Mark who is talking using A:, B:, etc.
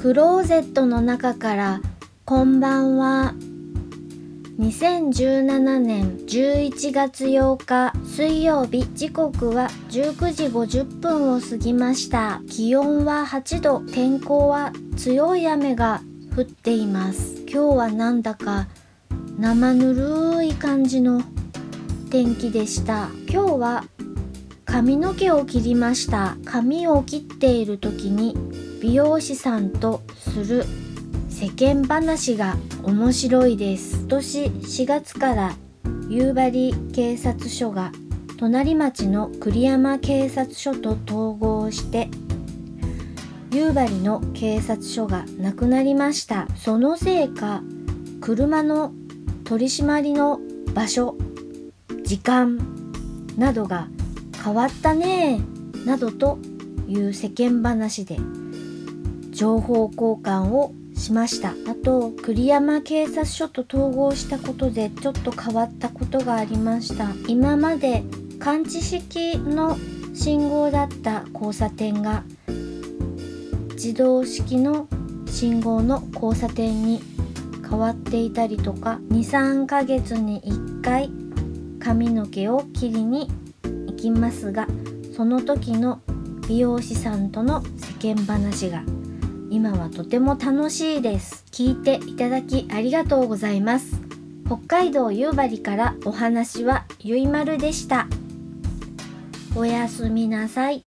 A: クローゼットの中からこんばんは。2017年11月8日水曜日時刻は19時50分を過ぎました。気温は8度天候は強い雨が降っています。今日はなんだか生ぬるい感じの天気でした。今日は髪の毛を切りました。髪を切っている時に美容師さんとする世間話が面白いです。今年4月から夕張警察署が隣町の栗山警察署と統合して夕張の警察署がなくなりました。そのせいか車の取り締まりの場所時間などが変わったねなどという世間話で情報交換をしました。あと栗山警察署と統合したことでちょっと変わったことがありました。今まで感知式の信号だった交差点が自動式の信号の交差点に変わっていたりとか23ヶ月に1回髪の毛を切りにきますがその時の美容師さんとの世間話が今はとても楽しいです。聞いていただきありがとうございます。北海道夕張からお話はゆいまるでした。おやすみなさい。